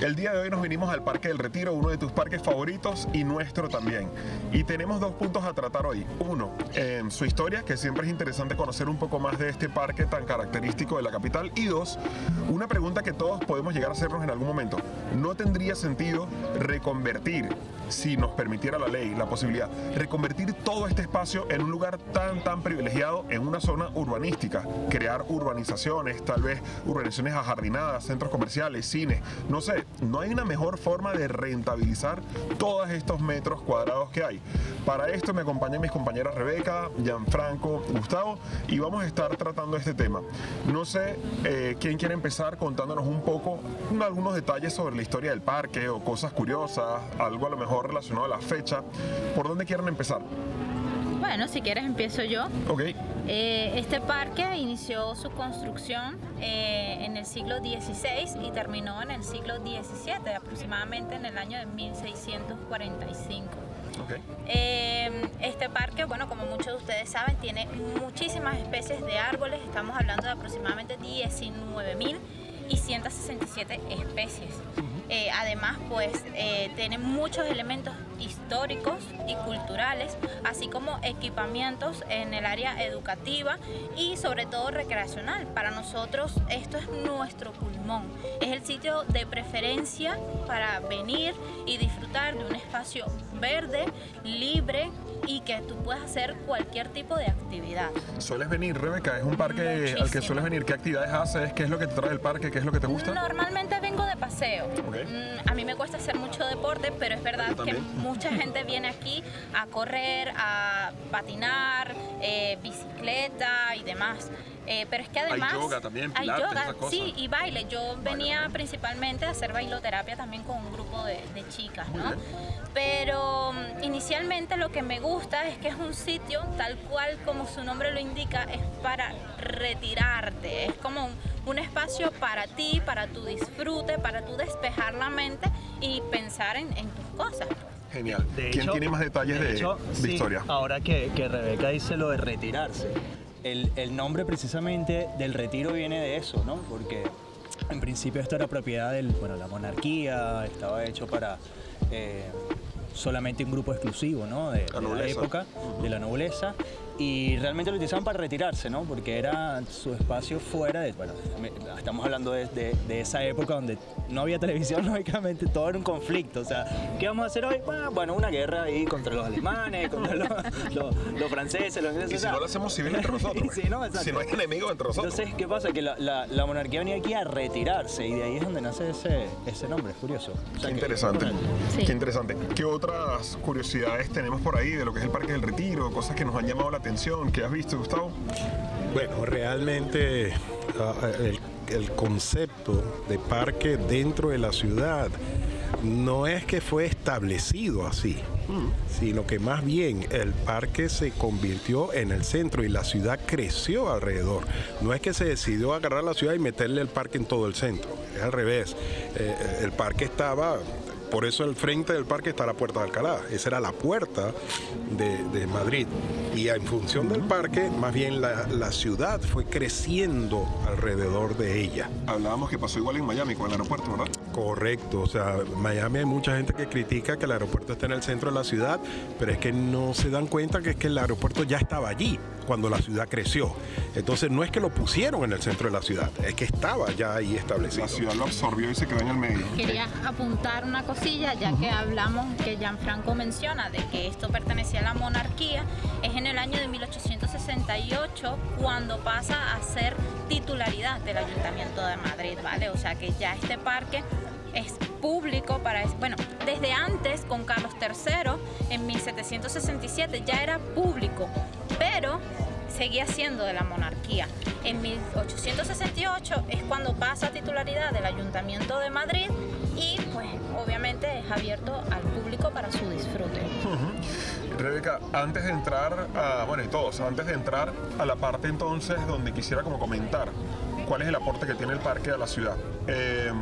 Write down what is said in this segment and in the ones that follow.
El día de hoy nos vinimos al Parque del Retiro, uno de tus parques favoritos y nuestro también. Y tenemos dos puntos a tratar hoy. Uno, su historia, que siempre es interesante conocer un poco más de este parque tan característico de la capital. Y dos, una pregunta que todos podemos llegar a hacernos en algún momento. ¿No tendría sentido reconvertir, si nos permitiera la ley, la posibilidad, reconvertir todo este espacio en un lugar tan, tan privilegiado en una zona urbanística? Crear urbanizaciones, tal vez urbanizaciones ajardinadas, centros comerciales, cines, no sé, no hay una mejor forma de rentabilizar todos estos metros cuadrados que hay. Para esto me acompañan mis compañeras Rebeca, Gianfranco, Gustavo y vamos a estar tratando este tema. No sé eh, quién quiere empezar contándonos un poco algunos detalles sobre la historia del parque o cosas curiosas, algo a lo mejor relacionado a la fecha. ¿Por dónde quieren empezar? Bueno, si quieres empiezo yo. Ok. Eh, este parque inició su construcción eh, en el siglo XVI y terminó en el siglo XVII, aproximadamente en el año de 1645. Okay. Eh, este parque, bueno, como muchos de ustedes saben, tiene muchísimas especies de árboles, estamos hablando de aproximadamente 19.000 y 167 especies. Eh, además, pues eh, tiene muchos elementos históricos y culturales, así como equipamientos en el área educativa y sobre todo recreacional. Para nosotros esto es nuestro pulmón, es el sitio de preferencia para venir y disfrutar de un espacio verde, libre, y que tú puedas hacer cualquier tipo de actividad. ¿Sueles venir, Rebeca? ¿Es un parque al que sueles venir? ¿Qué actividades haces? ¿Qué es lo que te trae el parque? ¿Qué es lo que te gusta? Normalmente vengo de paseo. Mm, a mí me cuesta hacer mucho deporte, pero es verdad que mucha gente viene aquí a correr, a patinar, eh, bicicleta y demás. Eh, pero es que además... Hay yoga también, pilates, hay yoga, cosas. sí, y baile. Yo venía principalmente a hacer bailoterapia también con un grupo de, de chicas, ¿no? Pero mm, inicialmente lo que me gusta es que es un sitio, tal cual como su nombre lo indica, es para retirarte. Es como un, un espacio para ti, para tu disfrute, para tu despejar la mente y pensar en, en tus cosas. Genial. De ¿Quién hecho- tiene más detalles de, hecho, de sí, historia? Ahora que, que Rebeca dice lo de retirarse, el, el nombre precisamente del retiro viene de eso, ¿no? Porque en principio esto era propiedad de bueno, la monarquía, estaba hecho para eh, solamente un grupo exclusivo, ¿no? De, La de la época, de la nobleza. Y realmente lo utilizaban para retirarse, ¿no? Porque era su espacio fuera de. Bueno, estamos hablando de, de- de esa época donde no había televisión, lógicamente, todo era un conflicto. O sea, ¿qué vamos a hacer hoy? Ah, Bueno, una guerra ahí contra los alemanes, contra los, los- los franceses, los ingleses. Y si no lo hacemos civil entre nosotros. Sí, no, si no hay enemigos entre nosotros. Entonces, ¿qué pasa? Que la, la- la monarquía venía aquí a retirarse y de ahí es donde nace ese, ese nombre, es curioso. O sea, Qué que- interesante. Sí. Qué interesante. ¿Qué otras curiosidades tenemos por ahí de lo que es el Parque del Retiro? Cosas que nos han llamado la atención, que has visto, Gustavo. Bueno, realmente ah, el, el concepto de parque dentro de la ciudad no es que fue establecido así, sino que más bien el parque se convirtió en el centro y la ciudad creció alrededor. No es que se decidió agarrar la ciudad y meterle el parque en todo el centro, es al revés. Eh, el parque estaba por eso al frente del parque está la Puerta de Alcalá. Esa era la puerta de, de Madrid. Y en función del parque, más bien la, la ciudad fue creciendo alrededor de ella. Hablábamos que pasó igual en Miami con el aeropuerto, ¿verdad? Correcto, o sea, Miami hay mucha gente que critica que el aeropuerto esté en el centro de la ciudad, pero es que no se dan cuenta que es que el aeropuerto ya estaba allí cuando la ciudad creció. Entonces no es que lo pusieron en el centro de la ciudad, es que estaba ya ahí establecido. La ciudad lo absorbió y se quedó en el medio. Quería apuntar una cosilla, ya que hablamos, que Gianfranco menciona de que esto pertenecía a la monarquía, es en el año de 1868 cuando pasa a ser titularidad del Ayuntamiento de Madrid, ¿vale? O sea que ya este parque es público para, bueno, desde antes con Carlos III en 1767 ya era público, pero seguía siendo de la monarquía. En 1868 es cuando pasa a titularidad del Ayuntamiento de Madrid y pues obviamente es abierto al público para su disfrute. Rebeca, antes de entrar a, bueno, y todos, antes de entrar a la parte entonces donde quisiera como comentar cuál es el aporte que tiene el parque a la ciudad. Eh,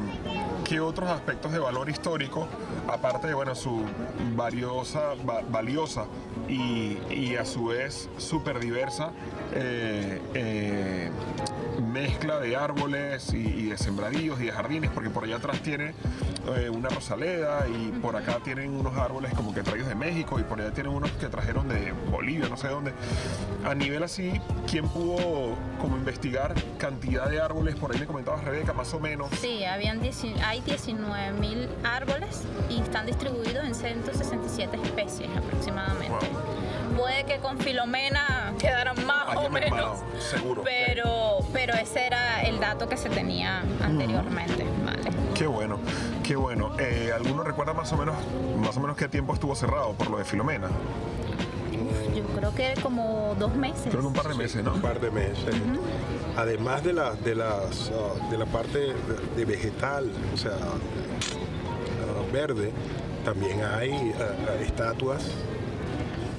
¿Qué otros aspectos de valor histórico, aparte de bueno, su valiosa, va- valiosa y, y a su vez súper diversa eh, eh, mezcla de árboles y, y de sembradíos y de jardines, porque por allá atrás tiene eh, una rosaleda y por acá tienen unos árboles como que traídos de México y por allá tienen unos que trajeron de Bolivia, no sé dónde. A nivel así, ¿quién pudo como investigar cantidad de árboles? Por ahí me comentabas, Rebeca, más o menos. Sí, habían hay 19.000 árboles y están distribuidos en 167 especies aproximadamente. Puede que con Filomena quedaran más Hayan o menos, seguro. pero, pero ese era el dato que se tenía anteriormente. Vale. Qué bueno, qué bueno. Eh, ¿Alguno recuerda más o menos, más o menos qué tiempo estuvo cerrado por lo de Filomena? Yo creo que como dos meses. Creo que un par de meses, ¿no? un par de meses. Además de la, de, las, ah, de la parte de, de vegetal, o sea, ah, verde, también hay ah, estatuas,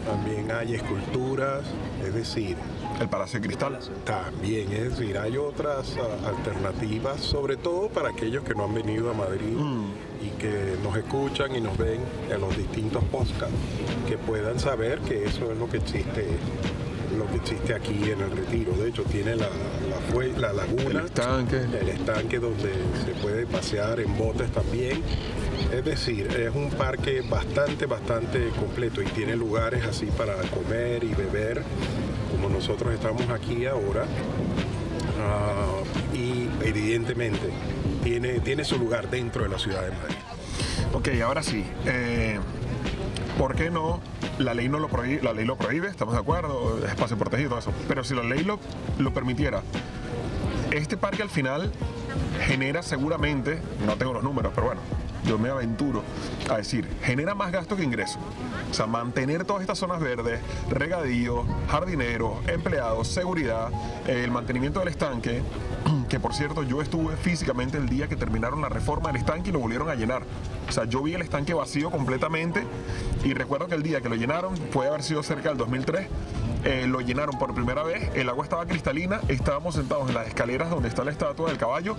también hay esculturas, es decir, El Palacio de Cristal. también, es decir, hay otras ah, alternativas, sobre todo para aquellos que no han venido a Madrid y que nos escuchan y nos ven en los distintos podcasts, que puedan saber que eso es lo que existe lo que existe aquí en el retiro. De hecho, tiene la, la laguna, El estanque. el estanque donde se puede pasear en botes también. Es decir, es un parque bastante, bastante completo y tiene lugares así para comer y beber, como nosotros estamos aquí ahora. Ah, y evidentemente tiene, tiene su lugar dentro de la ciudad de Madrid. Ok, ahora sí. eh, ¿Por qué no? La ley no lo prohíbe, la ley lo prohíbe, estamos de acuerdo, espacio protegido, eso. Pero si la ley lo, lo permitiera, este parque al final genera seguramente, no tengo los números, pero bueno, yo me aventuro a decir, genera más gasto que ingreso. O sea, mantener todas estas zonas verdes, regadíos, jardineros, empleados, seguridad, el mantenimiento del estanque, que por cierto yo estuve físicamente el día que terminaron la reforma del estanque y lo volvieron a llenar. O sea, yo vi el estanque vacío completamente y recuerdo que el día que lo llenaron, puede haber sido cerca del 2003, eh, lo llenaron por primera vez, el agua estaba cristalina, estábamos sentados en las escaleras donde está la estatua del caballo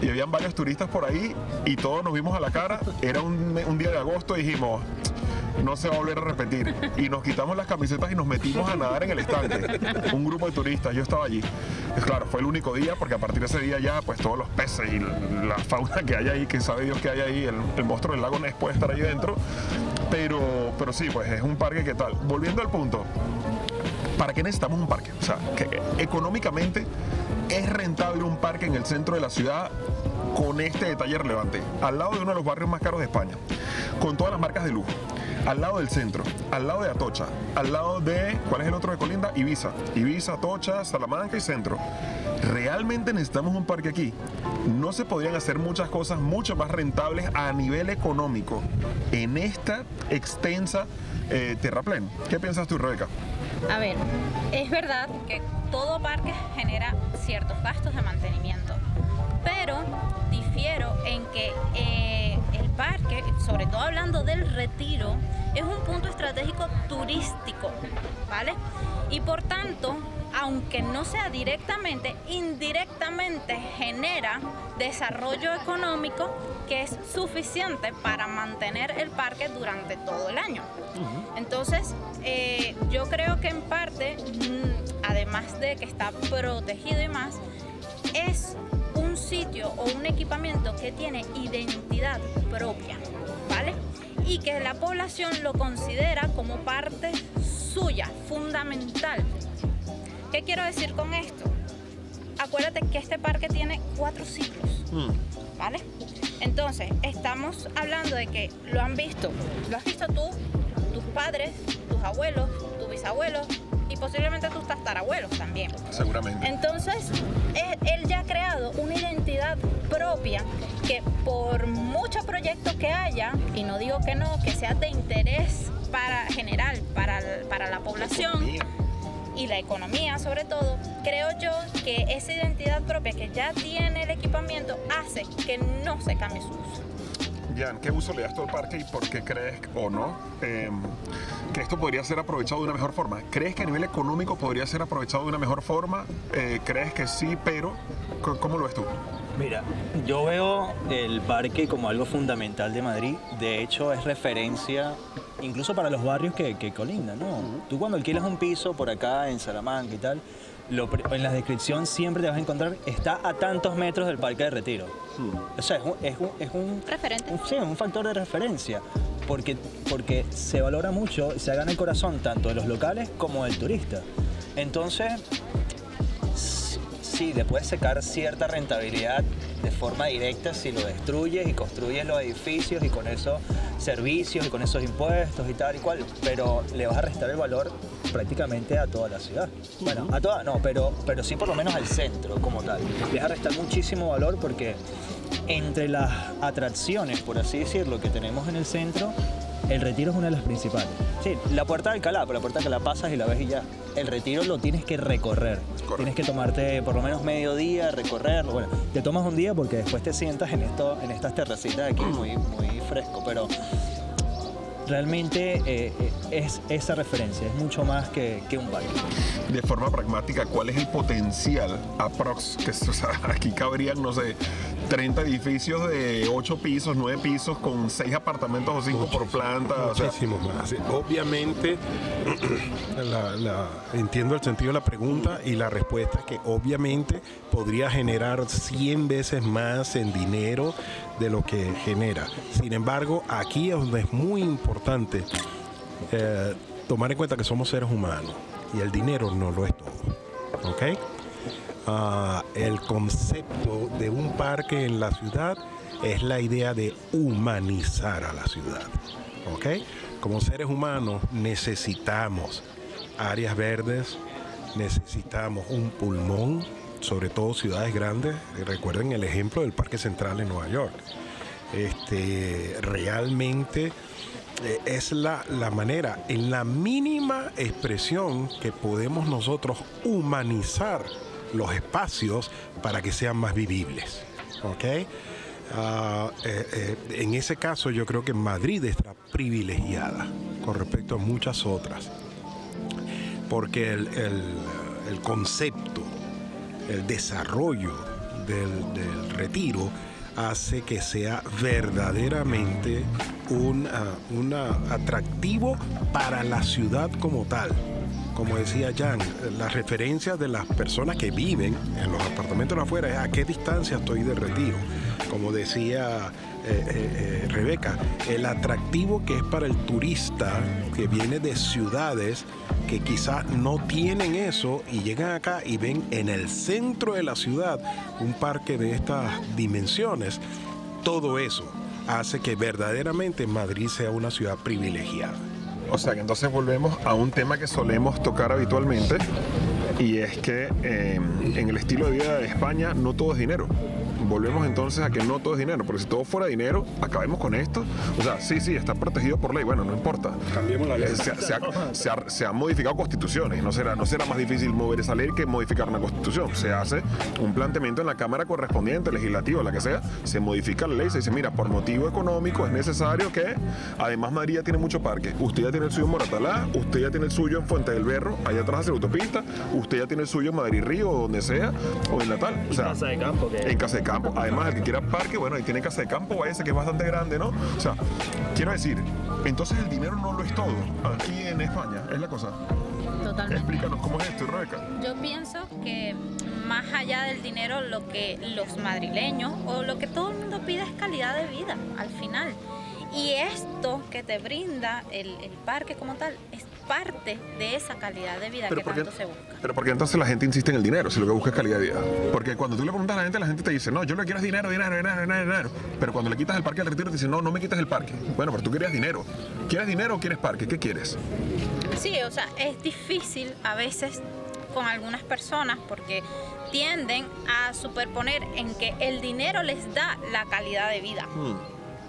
y habían varios turistas por ahí y todos nos vimos a la cara, era un, día de agosto y dijimos, no se va a volver a repetir. Y nos quitamos las camisetas y nos metimos a nadar en el estanque. Un grupo de turistas, yo estaba allí. Claro, fue el único día porque a partir de ese día ya pues todos los peces y la fauna que hay ahí, que sabe Dios que hay ahí, el, el monstruo del lago Ness puede estar ahí dentro. Pero, pero sí, pues es un parque que tal. Volviendo al punto, ¿para qué necesitamos un parque? O sea, que económicamente es rentable un parque en el centro de la ciudad con este detalle relevante. Al lado de uno de los barrios más caros de España, con todas las marcas de lujo. Al lado del centro, al lado de Atocha, al lado de, ¿cuál es el otro de Colinda? Ibiza. Ibiza, Atocha, Salamanca y centro. ¿Realmente necesitamos un parque aquí? No se podrían hacer muchas cosas mucho más rentables a nivel económico en esta extensa eh, terraplén. ¿Qué piensas tú, Rebeca? A ver, es verdad que todo parque genera ciertos gastos de mantenimiento, pero difiero en que eh, el parque, sobre todo hablando del retiro, es un punto estratégico turístico, ¿vale? Y por tanto, aunque no sea directamente, indirectamente genera desarrollo económico que es suficiente para mantener el parque durante todo el año. Entonces, eh, yo creo que en parte, mm, además de que está protegido y más, es un sitio o un equipamiento que tiene identidad propia, ¿vale? Y que la población lo considera como parte suya, fundamental. ¿Qué quiero decir con esto? Acuérdate que este parque tiene cuatro ciclos, ¿vale? Entonces, estamos hablando de que lo han visto, lo has visto tú, padres, tus abuelos, tus bisabuelos y posiblemente tus tatarabuelos también. Seguramente. Entonces, él, ya ha creado una identidad propia que por muchos proyectos que haya, y no digo que no, que sea de interés para general para, para la población y la economía sobre todo, creo yo que esa identidad propia que ya tiene el equipamiento hace que no se cambie su uso. Jan, ¿qué uso le das tú al parque y por qué crees o no eh, que esto podría ser aprovechado de una mejor forma? ¿Crees que a nivel económico podría ser aprovechado de una mejor forma? Eh, ¿Crees que sí, pero ¿cómo lo ves tú? Mira, yo veo el parque como algo fundamental de Madrid. De hecho, es referencia incluso para los barrios que, que colindan, ¿no? Tú cuando alquilas un piso por acá en Salamanca y tal, lo en la descripción siempre te vas a encontrar, está a tantos metros del Parque de Retiro. O sea, es un, es un, es un, Referente. un- sí, un factor de referencia. Porque, porque se valora mucho, se gana el corazón tanto de los locales como del turista. Entonces, sí, le puedes sacar cierta rentabilidad de forma directa si lo destruyes y construyes los edificios y con esos servicios y con esos impuestos y tal y cual, pero le vas a restar el valor prácticamente a toda la ciudad. Bueno, a toda no, pero, pero sí por lo menos al centro como tal. Le vas a restar muchísimo valor porque entre las atracciones, por así decirlo, que tenemos en el centro, el retiro es una de las principales. Sí, la puerta de Alcalá, pero la puerta de Alcalá pasas y la ves y ya. El retiro lo tienes que recorrer. Tienes que tomarte por lo menos medio día, recorrerlo. Bueno, te tomas un día porque después te sientas en, esto, en estas terracitas de aquí muy, muy fresco, pero realmente eh, es esa referencia, es mucho más que, que un parque. De forma pragmática, ¿cuál es el potencial aprox? Que, o sea, aquí cabrían, no sé, 30 edificios de 8 pisos, 9 pisos, con 6 apartamentos o 5 por planta. O sea, Muchísimos más. Obviamente, la- la- entiendo el sentido de la pregunta y la respuesta es que obviamente podría generar 100 veces más en dinero de lo que genera. Sin embargo, aquí es donde es muy importante eh, tomar en cuenta que somos seres humanos y el dinero no lo es todo. ¿Ok? Ah, el concepto de un parque en la ciudad es la idea de humanizar a la ciudad. ¿Ok? Como seres humanos necesitamos áreas verdes, necesitamos un pulmón, sobre todo ciudades grandes. Recuerden el ejemplo del Parque Central en Nueva York. Este, realmente eh, es la, la manera, en la mínima expresión que podemos nosotros humanizar los espacios para que sean más vivibles. ¿Ok? Ah, eh, eh, en ese caso yo creo que Madrid está privilegiada con respecto a muchas otras. Porque el, el- concepto, el desarrollo del, del retiro hace que sea verdaderamente un, ah, atractivo para la ciudad como tal. Como decía Jan, las referencias de las personas que viven en los apartamentos de afuera es a qué distancia estoy de retiro. Como decía eh, eh, eh, Rebeca, el atractivo que es para el turista que viene de ciudades que quizá no tienen eso y llegan acá y ven en el centro de la ciudad un parque de estas dimensiones, todo eso hace que verdaderamente Madrid sea una ciudad privilegiada. O sea que entonces volvemos a un tema que solemos tocar habitualmente y es que eh, en el estilo de vida de España no todo es dinero. Volvemos entonces a que no todo es dinero, porque si todo fuera dinero, acabemos con esto. O sea, sí, sí, está protegido por ley, bueno, no importa. Cambiemos la ley. Eh, Se, ha- se ha- se ha- se han modificado constituciones, no será, no será más difícil mover esa ley que modificar una constitución. Se hace un planteamiento en la Cámara correspondiente, legislativa, la que sea, se modifica la ley, se dice, mira, por motivo económico es necesario que, además Madrid ya tiene mucho parque, usted ya tiene el suyo en Moratalá, usted ya tiene el suyo en Fuente del Berro, allá atrás hacia la autopista, usted ya tiene el suyo en Madrid Río, o donde sea, o en Natal. O sea, Casa de campo, que- en casa de campo. Además, el que quiera parque, bueno, ahí tiene casa de campo, váyase que es bastante grande, ¿no? O sea, quiero decir, entonces el dinero no lo es todo aquí en España, es la cosa. Totalmente. Explícanos cómo es esto, Rebeca. Yo pienso que más allá del dinero, lo que los madrileños o lo que todo el mundo pide es calidad de vida al final. Y esto que te brinda el, el parque como tal es parte de esa calidad de vida que ¿por qué- tanto se busca. pero porque entonces la gente insiste en el dinero, si lo que busca es calidad de vida. Porque cuando tú le preguntas a la gente, la gente te dice, no, yo lo que quiero es dinero, dinero, dinero, dinero, dinero. Pero cuando le quitas el parque al retiro, te dicen, no, no me quites el parque. Bueno, pero tú querías dinero. ¿Quieres dinero o quieres parque? ¿Qué quieres? Sí, o sea, es difícil a veces con algunas personas porque tienden a superponer en que el dinero les da la calidad de vida.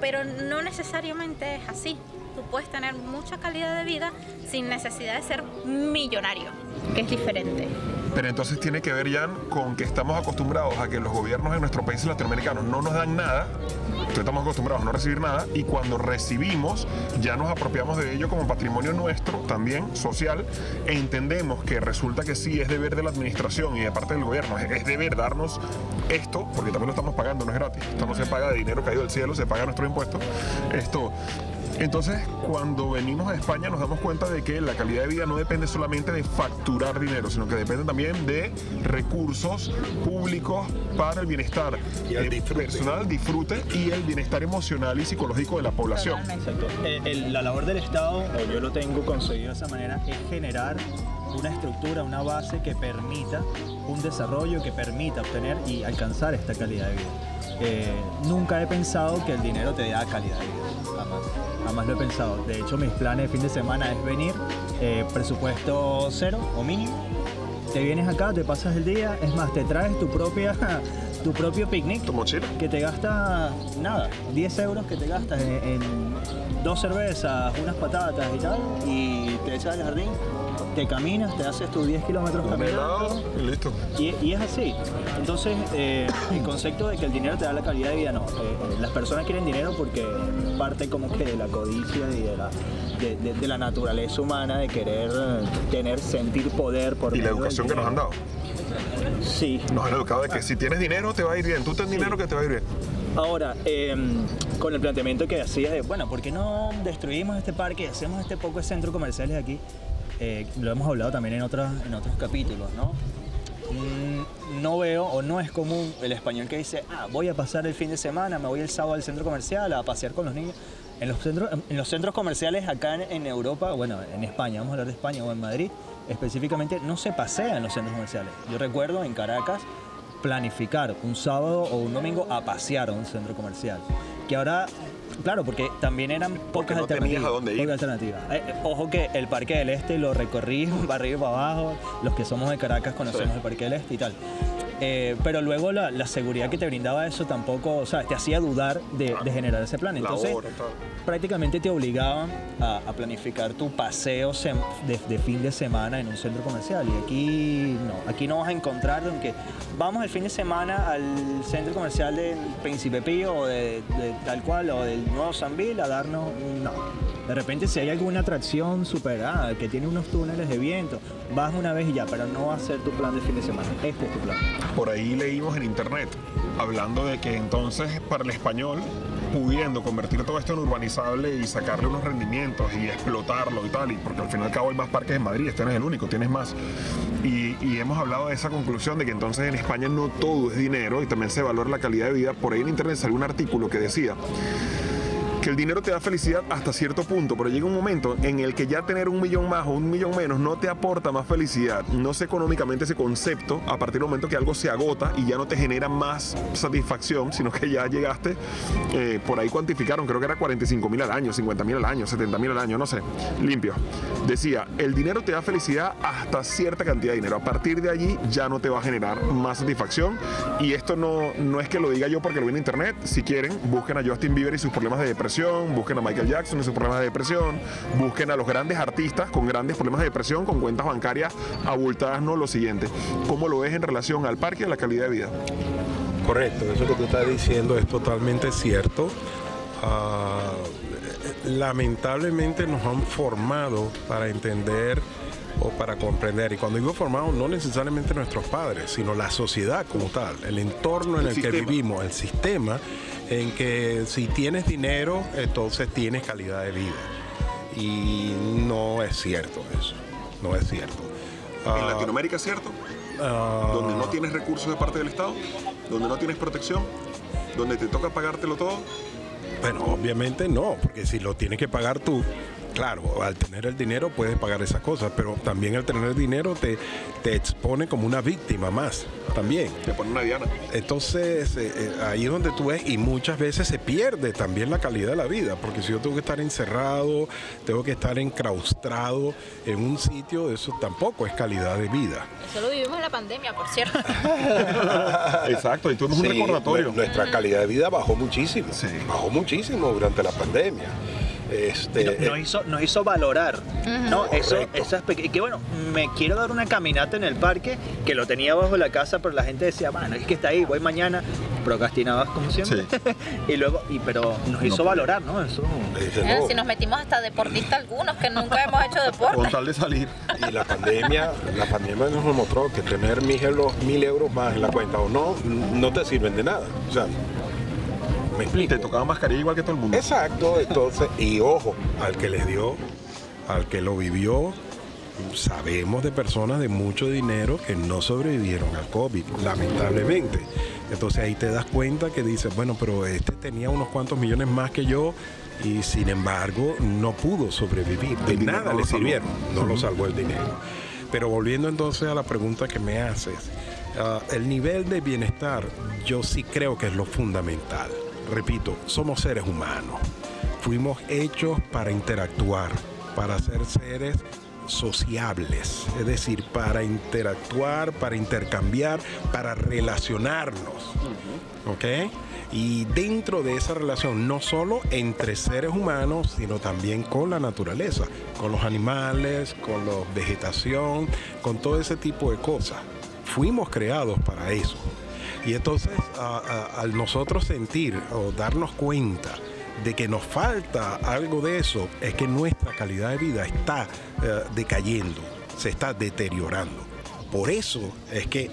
Pero no necesariamente es así. Tú puedes tener mucha calidad de vida sin necesidad de ser millonario, que es diferente. Pero entonces tiene que ver, Jan, con que estamos acostumbrados a que los gobiernos en nuestros países latinoamericanos no nos dan nada, entonces estamos acostumbrados a no recibir nada, y cuando recibimos ya nos apropiamos de ello como patrimonio nuestro, también social, e entendemos que resulta que sí es deber de la administración y de parte del gobierno, es deber darnos esto, porque también lo estamos pagando, no es gratis, esto no se paga de dinero caído del cielo, se paga nuestro impuesto, esto Entonces, cuando venimos a España nos damos cuenta de que la calidad de vida no depende solamente de facturar dinero, sino que depende también de recursos públicos para el bienestar Y el eh, disfrute. personal, disfrute y el bienestar emocional y psicológico de la población. Exacto. Eh, el- la labor del Estado, o yo lo tengo concebido de esa manera, es generar una estructura, una base que permita un desarrollo, que permita obtener y alcanzar esta calidad de vida. Eh, nunca he pensado que el dinero te da calidad de vida, jamás. Jamás lo he pensado. De hecho, mis planes de fin de semana es venir, eh, presupuesto cero o mínimo. Te vienes acá, te pasas el día, es más, te traes tu propia, tu propio picnic ¿Tu mochila? que te gasta nada, 10 euros que te gastas en, en dos cervezas, unas patatas y tal, y te echas al jardín, te caminas, te haces tus 10 kilómetros caminando. y listo. Y, y es así. Entonces, eh, el concepto de que el dinero te da la calidad de vida, no. Eh, eh, las personas quieren dinero porque parte como que de la codicia y de la, de, de- de la naturaleza humana de querer tener, sentir poder por Y la del educación que nos han dado. Sí, Nos han educado de que si tienes dinero te va a ir bien. Tú ten dinero que te va a ir bien. Ahora, eh, con el planteamiento que hacías de, bueno, ¿por qué no destruimos este parque y hacemos este poco de centros comerciales aquí? Eh, lo hemos hablado también en, otros en otros capítulos, ¿no? Mm, No veo o no es común el español que dice, ah, voy a pasar el fin de semana, me voy el sábado al centro comercial a pasear con los niños. En los centros, en los centros comerciales acá en, en Europa, bueno, en España, vamos a hablar de España o en Madrid, específicamente no se pasea en los centros comerciales. Yo recuerdo en Caracas planificar un sábado o un domingo a pasear a un centro comercial. Que ahora, claro, porque también eran pocas no tenías alternativas. a dónde ir. pocas alternativas. Eh, eh, ojo que el Parque del Este lo recorrí para arriba y para abajo. Los que somos de Caracas conocemos Sí. el Parque del Este y tal. Eh, pero luego la, la seguridad que te brindaba eso tampoco, o sea, te hacía dudar de, de generar ese plan. La Entonces, hora prácticamente te obligaban a, a planificar tu paseo de, de fin de semana en un centro comercial. Y aquí no, aquí no vas a encontrar que vamos el fin de semana al centro comercial del Príncipe Pío o de, de tal cual o del Nuevo Sanville a darnos. No. De repente, si hay alguna atracción superada que tiene unos túneles de viento, vas una vez y ya, pero no va a ser tu plan de fin de semana. Este es tu plan. Por ahí leímos en internet hablando de que entonces para el español, pudiendo convertir todo esto en urbanizable y sacarle unos rendimientos y explotarlo y tal, y porque al fin y al cabo hay más parques en Madrid, este no es el único, tienes más. Y, y hemos hablado de esa conclusión de que entonces en España no todo es dinero y también se valora la calidad de vida. Por ahí en internet salió un artículo que decía que el dinero te da felicidad hasta cierto punto, pero llega un momento en el que ya tener un millón más o un millón menos no te aporta más felicidad. No sé económicamente ese concepto a partir del momento que algo se agota y ya no te genera más satisfacción, sino que ya llegaste, eh, por ahí cuantificaron, creo que era 45 mil al año, 50 mil al año, 70 mil al año, no sé, limpio. Decía, el dinero te da felicidad hasta cierta cantidad de dinero. A partir de allí ya no te va a generar más satisfacción. Y esto no, no es que lo diga yo porque lo vi en internet. Si quieren, busquen a Justin Bieber y sus problemas de depresión, busquen a Michael Jackson y sus problemas de depresión, busquen a los grandes artistas con grandes problemas de depresión, con cuentas bancarias abultadas, no lo siguiente. ¿Cómo lo ves en relación al parque y a la calidad de vida? Correcto, eso que tú estás diciendo es totalmente cierto. Ah, lamentablemente nos han formado para entender o para comprender. Y cuando digo formado, no necesariamente nuestros padres, sino la sociedad como tal, el entorno en El el, que vivimos, el sistema en que si tienes dinero, entonces tienes calidad de vida. Y no es cierto eso, no es cierto. En Ah, Latinoamérica, ¿cierto? ah, Donde no tienes recursos de parte del Estado, donde no tienes protección, donde te toca pagártelo todo. Bueno, obviamente no, porque si lo tienes que pagar tú, claro, al tener el dinero puedes pagar esas cosas, pero también al tener el dinero te, te expone como una víctima más, también. Te pone una diana. Entonces, eh, eh, ahí es donde tú ves, y muchas veces se pierde también la calidad de la vida, porque si yo tengo que estar encerrado, tengo que estar enclaustrado en un sitio, eso tampoco es calidad de vida. Eso lo vivimos en la pandemia, por cierto. Exacto, y tuvimos un Sí, recordatorio. nue- Nuestra calidad de vida bajó muchísimo. Sí. Bajó muchísimo durante la pandemia. Este, nos, nos eh, hizo, nos hizo valorar, ¿no? Eso, Correcto. esas peque- que bueno, me quiero dar una caminata en el parque, que lo tenía bajo la casa, pero la gente decía, bueno, es que está ahí, voy mañana, procrastinabas como siempre. y luego, y, pero nos hizo valorar, ¿no? Eso. Si nos metimos hasta deportistas algunos que nunca hemos hecho Con deporte. tal de salir. Y la pandemia, la pandemia nos demostró que tener mil euros, mil euros más en la cuenta o no, no te sirven de nada. O sea, ¿Me explico? Te tocaba mascarilla igual que todo el mundo. Exacto, entonces, y ojo, al que les dio, al que lo vivió, sabemos de personas de mucho dinero que no sobrevivieron al COVID, lamentablemente. Entonces ahí te das cuenta que dices, bueno, pero este tenía unos cuantos millones más que yo y sin embargo no pudo sobrevivir. De El nada no le sirvieron, no lo salvó el dinero. Pero volviendo entonces a la pregunta que me haces, ah, el nivel de bienestar yo sí creo que es lo fundamental. Repito, somos seres humanos. Fuimos hechos para interactuar, para ser seres sociables, es decir, para interactuar, para intercambiar, para relacionarnos. ¿Ok? Y dentro de esa relación, no solo entre seres humanos, sino también con la naturaleza, con los animales, con la vegetación, con todo ese tipo de cosas. Fuimos creados para eso. Y entonces, al nosotros sentir o darnos cuenta de que nos falta algo de eso, es que nuestra calidad de vida está eh, decayendo, se está deteriorando. Por eso es que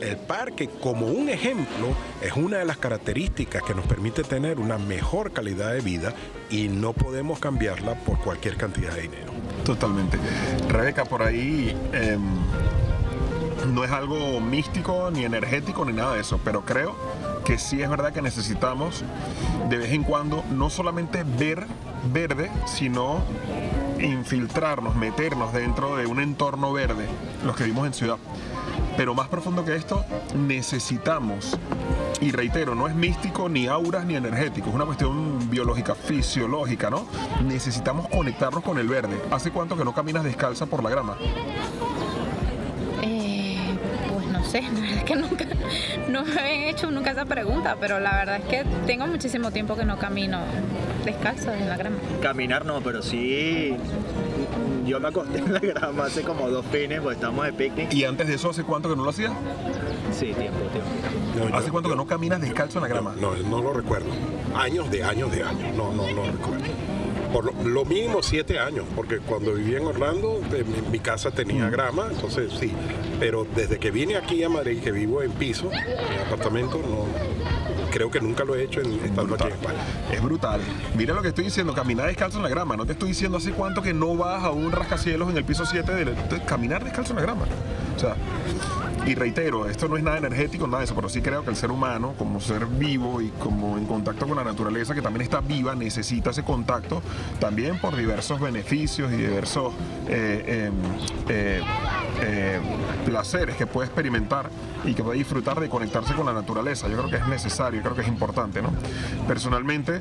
el parque, como un ejemplo, es una de las características que nos permite tener una mejor calidad de vida y no podemos cambiarla por cualquier cantidad de dinero. Totalmente. Rebeca, por ahí em, no es algo místico, ni energético, ni nada de eso, pero creo que sí es verdad que necesitamos de vez en cuando no solamente ver verde, sino infiltrarnos, meternos dentro de un entorno verde, los que vivimos en ciudad. Pero más profundo que esto, necesitamos, y reitero, no es místico, ni auras, ni energético, es una cuestión biológica, fisiológica, ¿no? Necesitamos conectarnos con el verde. ¿Hace cuánto que no caminas descalza por la grama? No sé, la verdad es que nunca, no me habían hecho nunca esa pregunta, pero la verdad es que tengo muchísimo tiempo que no camino descalzo en la grama. Caminar no, pero sí. Yo me acosté en la grama hace como dos fines, pues estamos de picnic. ¿Y antes de eso, hace cuánto que no lo hacías? Sí, tiempo, tiempo. No, ¿Hace yo- cuánto que no caminas descalzo en la grama? No, no lo recuerdo. Años de años de años. No, no, no recuerdo. Lo, mínimo siete años, porque cuando vivía en Orlando, mi, casa tenía Mm. grama, entonces sí. Pero desde que vine aquí a Madrid, que vivo en piso, en apartamento, no, creo que nunca lo he hecho en, estando aquí en España. Es brutal. Mira lo que estoy diciendo, caminar descalzo en la grama. No te estoy diciendo hace cuánto que no vas a un rascacielos en el piso 7 de, de caminar descalzo en la grama. O sea, y reitero, esto no es nada energético, nada de eso, pero sí creo que el ser humano, como ser vivo y como en contacto con la naturaleza, que también está viva, necesita ese contacto también por diversos beneficios y diversos eh, em, eh, eh, placeres que puede experimentar y que puede disfrutar de conectarse con la naturaleza. Yo creo que es necesario, creo que es importante, ¿no? Personalmente,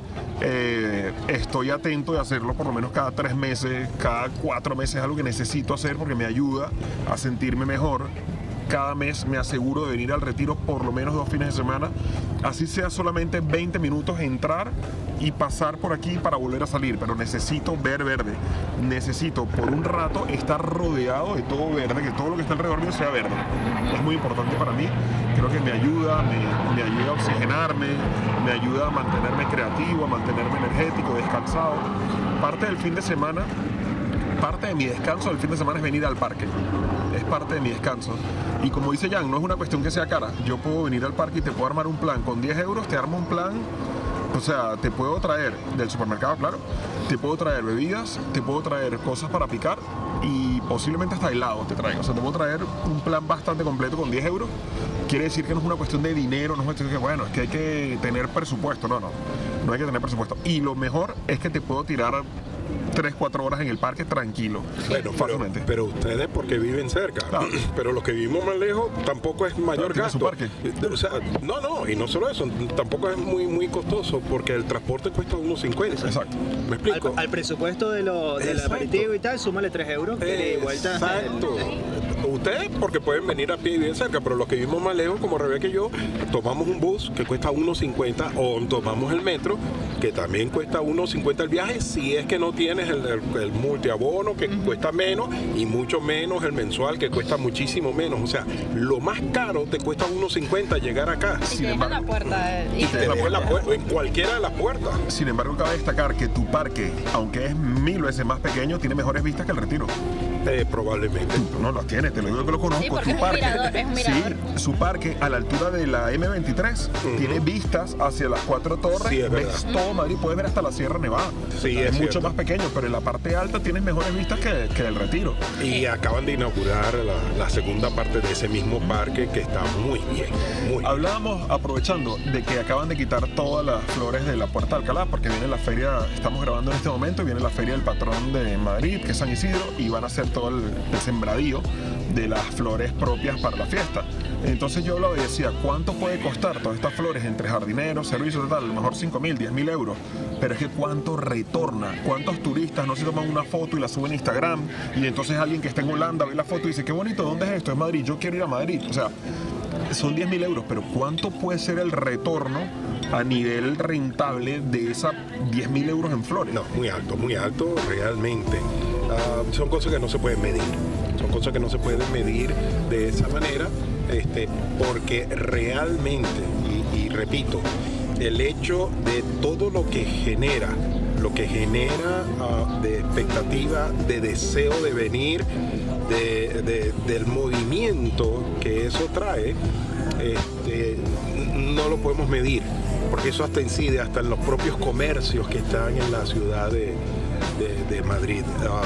estoy atento de hacerlo por lo menos cada tres meses, cada cuatro meses, es algo que necesito hacer porque me ayuda a sentirme mejor. Cada mes me aseguro de venir al retiro por lo menos dos fines de semana, así sea solamente 20 minutos entrar y pasar por aquí para volver a salir, pero necesito ver verde, necesito por un rato estar rodeado de todo verde, que todo lo que está alrededor mío sea verde. Es muy importante para mí, creo que me ayuda, me, me ayuda a oxigenarme, me ayuda a mantenerme creativo, a mantenerme energético, descansado. Parte del fin de semana parte de mi descanso del fin de semana es venir al parque. Es parte de mi descanso. Y como dice Jan, no es una cuestión que sea cara. Yo puedo venir al parque y te puedo armar un plan. Con 10 euros te armo un plan. O sea, te puedo traer del supermercado, claro. Te puedo traer bebidas, te puedo traer cosas para picar y posiblemente hasta helados te traigo. O sea, te puedo traer un plan bastante completo con 10 euros. Quiere decir que no es una cuestión de dinero, no es una cuestión de que, bueno, es que hay que tener presupuesto. No, no. No hay que tener presupuesto. Y lo mejor es que te puedo tirar 3, 4 horas en el parque tranquilo. Bueno, pero, fácilmente. pero ustedes porque viven cerca, Claro. pero los que vivimos más lejos tampoco es mayor Claro, tiene su gasto. parque. O sea, no, no, y no solo eso, tampoco es muy muy costoso porque el transporte cuesta unos 50. Exacto. ¿Me explico? Al, al presupuesto de lo, del Exacto. aperitivo y tal, súmale 3 euros. ida y vuelta. Exacto. Ustedes porque pueden venir a pie y bien cerca, pero los que vivimos más lejos, como Rebeca y yo, tomamos un bus que cuesta 1.50 o tomamos el metro que también cuesta 1.50 el viaje si es que no tienes el, el, el multiabono que cuesta menos y mucho menos el mensual que cuesta muchísimo menos. O sea, lo más caro te cuesta 1.50 llegar acá. Y Sin te dejan embargo- la puerta. y te Te dejan dejan la puer- en cualquiera de las puertas. Sin embargo, cabe destacar que tu parque, aunque es mil veces más pequeño, tiene mejores vistas que el retiro. Eh, probablemente. Tú no lo tienes, te lo digo que lo conozco. Sí, porque Su es un parque, mirador, es un mirador. Sí, su parque a la altura de la M23 tiene vistas hacia las cuatro torres. Sí, es ves todo Madrid, puedes ver hasta la Sierra Nevada. Sí, es, es mucho más pequeño, pero en la parte alta tienes mejores vistas que, que el retiro. Y acaban de inaugurar la, la segunda parte de ese mismo parque que está muy bien. Muy bien. Hablábamos, aprovechando de que acaban de quitar todas las flores de la Puerta de Alcalá, porque viene la feria, estamos grabando en este momento, viene la feria del patrón de Madrid, que es San Isidro, y van a hacer todo el, el sembradío de las flores propias para la fiesta. Entonces yo hablaba y decía, ¿cuánto puede costar todas estas flores entre jardineros, servicios tal? A lo mejor 5 mil, 10 mil euros. Pero es que ¿cuánto retorna? ¿Cuántos turistas no se toman una foto y la suben a Instagram? Y entonces alguien que está en Holanda ve la foto y dice, qué bonito, ¿dónde es esto? Es Madrid, yo quiero ir a Madrid. O sea, son 10 mil euros, pero ¿cuánto puede ser el retorno a nivel rentable de esas 10 mil euros en flores? No, muy alto, muy alto, realmente. Ah, son cosas que no se pueden medir. Son cosas que no se pueden medir de esa manera, este, porque realmente, y, repito, el hecho de todo lo que genera, lo que genera ah, de expectativa, de deseo de venir, de- de- del movimiento que eso trae, este, no lo podemos medir, porque eso hasta incide hasta en los propios comercios que están en la ciudad de, de- Madrid. Ah,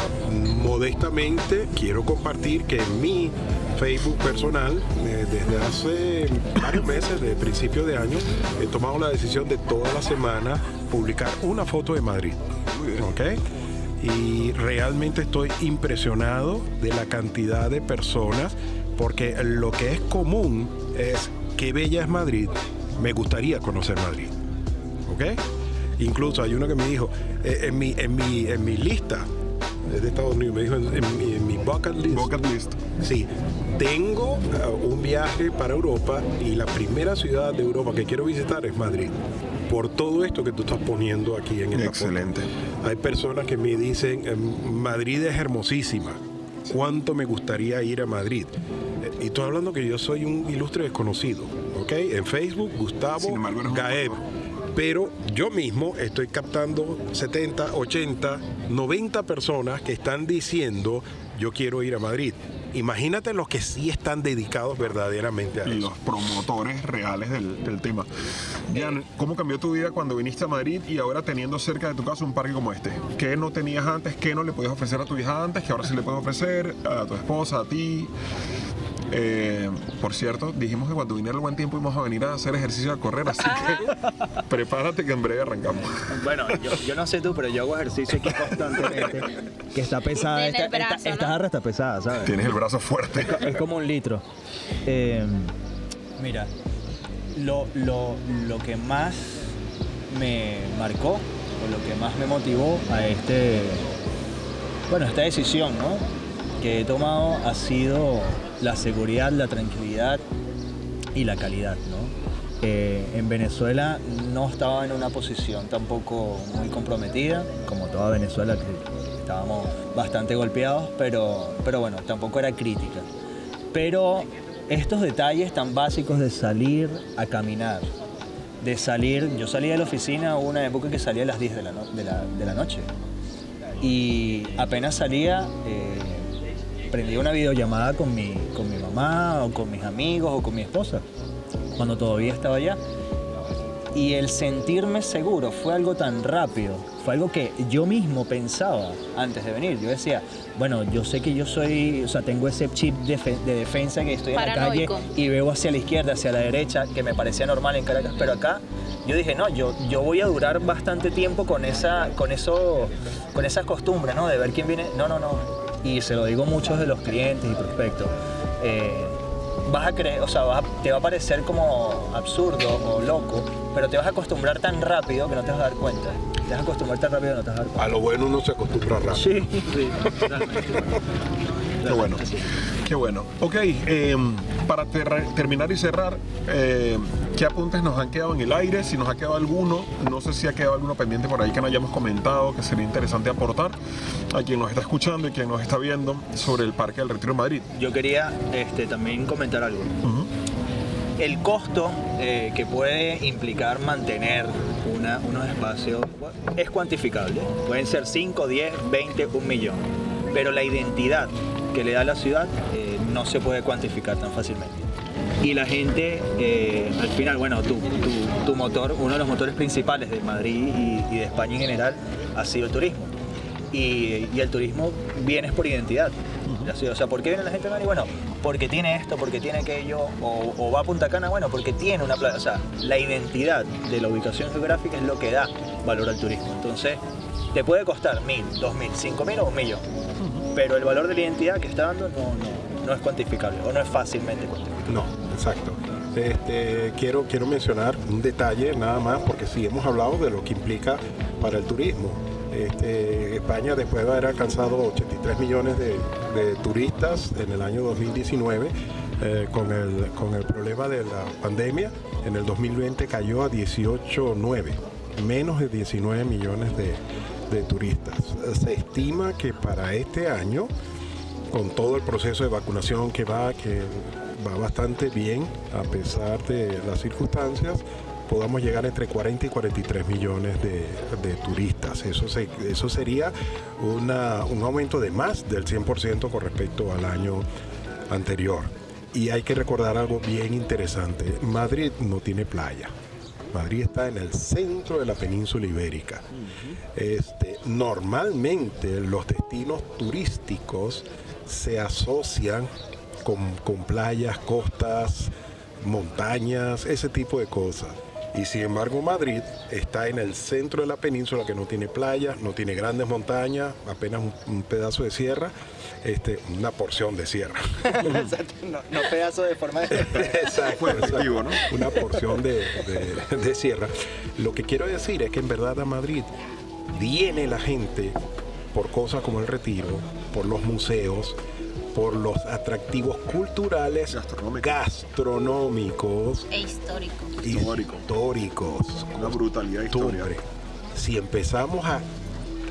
modestamente quiero compartir que en mi Facebook personal, eh, desde hace varios meses, de principio de año, he tomado la decisión de toda la semana publicar una foto de Madrid. ¿ok? y realmente estoy impresionado de la cantidad de personas porque lo que es común es qué bella es Madrid, me gustaría conocer Madrid. ¿Ok? Incluso hay uno que me dijo, eh, en, mi, en, mi, en mi lista es de Estados Unidos, me dijo en, en mi, en mi bucket list. Bucket list. Sí, tengo uh, un viaje para Europa y la primera ciudad de Europa que quiero visitar es Madrid. Por todo esto que tú estás poniendo aquí en esta Excelente. foto. Hay personas que me dicen, "Em, Madrid es hermosísima. ¿Cuánto me gustaría ir a Madrid? Eh, Y estoy hablando que yo soy un ilustre desconocido, ¿ok? En Facebook, Gustavo embargo, Gaeb. Pero yo mismo estoy captando 70, 80, 90 personas que están diciendo yo quiero ir a Madrid. Imagínate los que sí están dedicados verdaderamente a eso. los promotores reales del, tema. Jan, ¿cómo cambió tu vida cuando viniste a Madrid y ahora teniendo cerca de tu casa un parque como este? ¿Qué no tenías antes? ¿Qué no le podías ofrecer a tu hija antes? Que ahora sí le puedes ofrecer a tu esposa, a ti. Eh, por cierto, dijimos que cuando viniera el buen tiempo íbamos a venir a hacer ejercicio a correr, así que prepárate que en breve arrancamos. Bueno, yo, yo no sé tú, pero yo hago ejercicio aquí constantemente. Que está pesada. Esta, brazo, esta- ¿no? esta jarra está pesada, ¿sabes? Tienes el brazo fuerte. Es como un litro. Eh, mira, lo, lo, lo que más me marcó, o lo que más me motivó a este. Bueno, esta decisión, ¿no? Que he tomado ha sido la seguridad, la tranquilidad y la calidad, ¿no? Eh, en Venezuela no estaba en una posición tampoco muy comprometida, como toda Venezuela, que estábamos bastante golpeados, pero, pero bueno, tampoco era crítica. Pero estos detalles tan básicos de salir a caminar, de salir, yo salía de la oficina una época que salía a las 10 de la, no- de la- de la noche y apenas salía, eh, prendía una videollamada con mi, con mi mamá o con mis amigos o con mi esposa, cuando todavía estaba allá. Y el sentirme seguro fue algo tan rápido, fue algo que yo mismo pensaba antes de venir. Yo decía, bueno, yo sé que yo soy, o sea, tengo ese chip de, de defensa que estoy en la calle Paranoico. y veo hacia la izquierda, hacia la derecha, que me parecía normal en Caracas, pero acá yo dije, no, yo, yo voy a durar bastante tiempo con esa, con eso, con esa costumbre, ¿no? De ver quién viene. No, no, no. Y se lo digo a muchos de los clientes y prospectos. Eh, vas a creer, o sea, vas a- te va a parecer como absurdo o loco, pero te vas a acostumbrar tan rápido que no te vas a dar cuenta. Te vas a acostumbrar tan rápido que no te vas a dar cuenta. A lo bueno uno se acostumbra rápido. Sí, sí. Qué bueno. Qué bueno. Ok, eh, para ter- terminar y cerrar, eh, ¿qué apuntes nos han quedado en el aire? Si nos ha quedado alguno, no sé si ha quedado alguno pendiente por ahí que no hayamos comentado, que sería interesante aportar a quien nos está escuchando y quien nos está viendo sobre el Parque del Retiro de Madrid. Yo quería este, también comentar algo. Ujú. El costo eh, que puede implicar mantener una- unos espacios es cuantificable. Pueden ser 5, 10, 20, un millón. pero la identidad que le da la ciudad eh, no se puede cuantificar tan fácilmente. Y la gente, eh, al final, bueno, tu, tu- tu motor, uno de los motores principales de Madrid y, y de España en general ha sido el turismo. Y, y el turismo viene por identidad. La ciudad, O sea, ¿por qué viene la gente a Madrid? Bueno, porque tiene esto, porque tiene aquello, o, o va a Punta Cana, bueno, porque tiene una playa. O sea, la identidad de la ubicación geográfica es lo que da valor al turismo. Entonces, te puede costar mil, dos mil, cinco mil o un millón. Pero el valor de la identidad que está dando no, no, no es cuantificable o no es fácilmente cuantificable. No, exacto. Este, quiero, quiero mencionar un detalle nada más, porque sí hemos hablado de lo que implica para el turismo. Este, España, después de haber alcanzado 83 millones de, turistas en el año 2019, eh, con, el, con el problema de la pandemia, en el 2020 cayó a 18,9, menos de 19 millones de, de turistas. Se estima que para este año con todo el proceso de vacunación que va, que va bastante bien a pesar de las circunstancias, podamos llegar entre 40 y 43 millones de, de turistas. Eso, se- eso sería una- un aumento de más del 100% con respecto al año anterior. Y hay que recordar algo bien interesante. Madrid no tiene playa. Madrid está en el centro de la península ibérica. Este, normalmente los destinos turísticos se asocian con, con playas, costas, montañas, ese tipo de cosas. Y sin embargo Madrid está en el centro de la península que no tiene playas, no tiene grandes montañas, apenas un, un pedazo de sierra, este, una porción de sierra. no, no pedazo de forma de... Exacto, exacto. Una porción de, de- de sierra. Lo que quiero decir es que en verdad a Madrid viene la gente por cosas como el retiro, por los museos, por los atractivos culturales, Gastronómicos. gastronómicos, E histórico. Histórico. históricos, Una brutalidad histórica. Si empezamos a,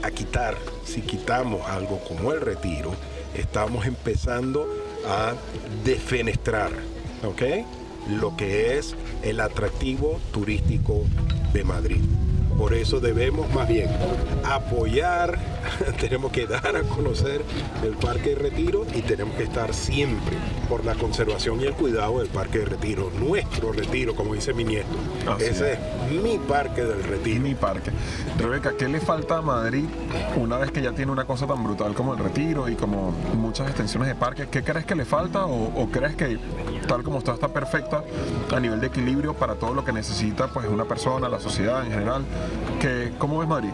a quitar, si quitamos algo como el retiro, estamos empezando a defenestrar, ¿ok? Lo que es el atractivo turístico de Madrid. Por eso debemos más bien apoyar, tenemos que dar a conocer el Parque de Retiro y tenemos que estar siempre por la conservación y el cuidado del Parque de Retiro, nuestro retiro, como dice mi nieto. Así Ese es. es mi Parque del Retiro. Mi parque. Rebeca, ¿qué le falta a Madrid una vez que ya tiene una cosa tan brutal como el retiro y como muchas extensiones de parques? ¿Qué crees que le falta o, o crees que tal como está está perfecta a nivel de equilibrio para todo lo que necesita pues una persona, la sociedad en general? ¿Qué, ¿Cómo ves Madrid?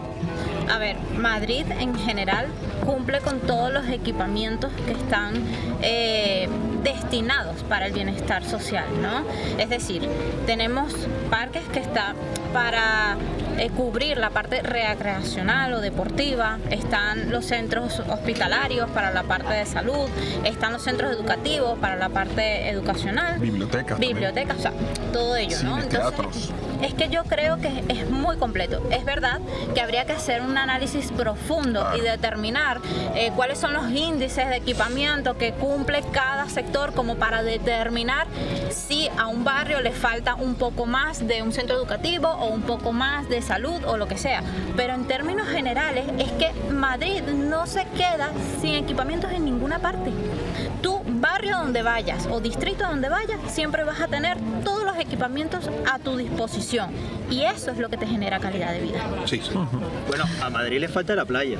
A ver, Madrid en general cumple con todos los equipamientos que están eh, destinados para el bienestar social, ¿no? Es decir, tenemos parques que están para eh, cubrir la parte recreacional o deportiva, están los centros hospitalarios para la parte de salud, están los centros educativos para la parte educacional, Bibliotecas. bibliotecas, o sea, todo ello, ¿no? Teatros. Es que yo creo que es muy completo. Es verdad que habría que hacer un análisis profundo y determinar eh, cuáles son los índices de equipamiento que cumple cada sector como para determinar si a un barrio le falta un poco más de un centro educativo o un poco más de salud o lo que sea. Pero en términos generales es que Madrid no se queda sin equipamientos en ninguna parte. Barrio donde vayas o distrito donde vayas, siempre vas a tener todos los equipamientos a tu disposición. Y eso es lo que te genera calidad de vida. Sí. Bueno, a Madrid le falta la playa.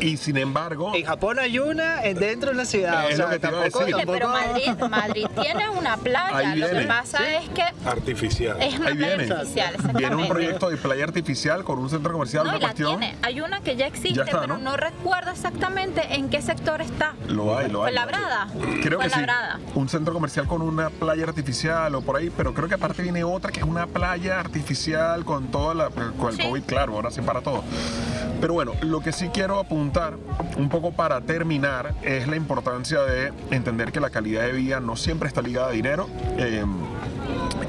Y sin embargo, En Japón hay una en- dentro de una ciudad. Es o lo que te iba a tampoco, decir. Oye, pero Madrid, Madrid tiene una playa. Ahí Lo que pasa es que Artificial. es una Ahí playa viene. artificial. viene un proyecto de playa artificial con un centro comercial, No, una la cuestión. tiene. Hay una que ya existe, Ya está, pero ¿no? ¿no? recuerdo exactamente en qué sector está. Lo hay, lo hay. Fuenlabrada. Creo que sí. Fuenlabrada. Un centro comercial con una playa artificial o por ahí, pero creo que aparte viene otra que es una playa artificial con toda la con el Sí. COVID, claro, ahora sí para todo. Pero bueno, lo que sí quiero apuntar un poco para terminar es la importancia de entender que la calidad de vida no siempre está ligada a dinero. eh,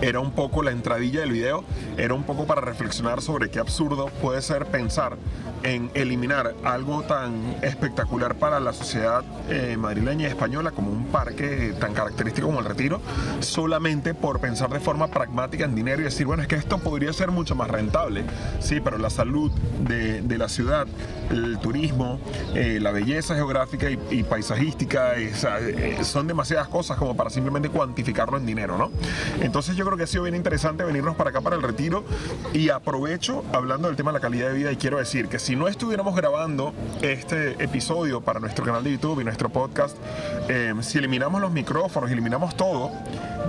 era un poco la entradilla del video, era un poco para reflexionar sobre qué absurdo puede ser pensar en eliminar algo tan espectacular para la sociedad eh, madrileña y española como un parque tan característico como el Retiro, solamente por pensar de forma pragmática en dinero y decir, bueno, es que esto podría ser mucho más rentable, sí, pero la salud de, de la ciudad, el turismo, eh, la belleza geográfica y, paisajística, eh, son demasiadas cosas como para simplemente cuantificarlo en dinero, ¿no? Entonces yo creo que ha sido bien interesante venirnos para acá para el Retiro. Y aprovecho hablando del tema de la calidad de vida y quiero decir que si no estuviéramos grabando este episodio para nuestro canal de YouTube y nuestro podcast, eh, si eliminamos los micrófonos, eliminamos todo,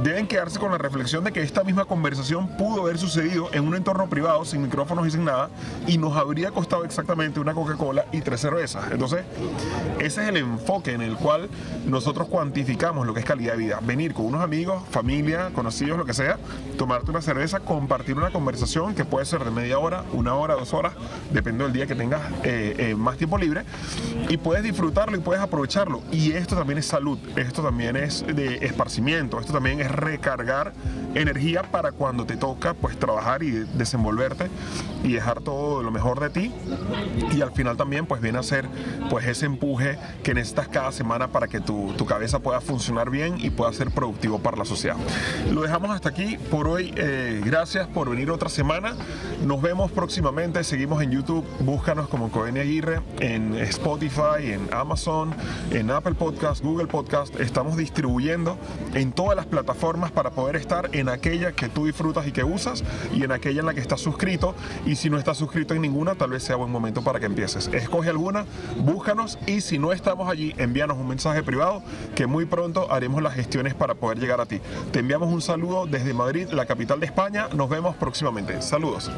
deben quedarse con la reflexión de que esta misma conversación pudo haber sucedido en un entorno privado, sin micrófonos y sin nada, y nos habría costado exactamente una Coca-Cola y tres cervezas. Entonces, ese es el enfoque en el cual nosotros cuantificamos lo que es calidad de vida. Venir con unos amigos, familia, conocidos, lo que sea, tomarte una cerveza, compartir una conversación que puede ser de media hora, una hora, dos horas, depende del día que tengas eh, eh, más tiempo libre, y puedes disfrutarlo y puedes aprovecharlo. Y esto también es salud, esto también es de esparcimiento, esto también es recargar energía para cuando te toca pues trabajar y desenvolverte y dejar todo lo mejor de ti y al final también pues viene a ser pues ese empuje que necesitas cada semana para que tu, tu cabeza pueda funcionar bien y pueda ser productivo para la sociedad. Lo dejamos hasta aquí por hoy. Eh, gracias por venir otra semana. Nos vemos próximamente. Seguimos en YouTube. Búscanos como Coenia Aguirre en Spotify, en Amazon, en Apple Podcast, Google Podcast. Estamos distribuyendo en todas las plataformas para poder estar en aquella que tú disfrutas y que usas y en aquella en la que estás suscrito. Y si no estás suscrito en ninguna, tal vez sea buen momento para que empieces. Escoge alguna, búscanos y si no estamos allí, envíanos un mensaje privado que muy pronto haremos las gestiones para poder llegar a ti. Te enviamos un saludo desde Madrid, la capital de España. Nos vemos próximamente. Saludos.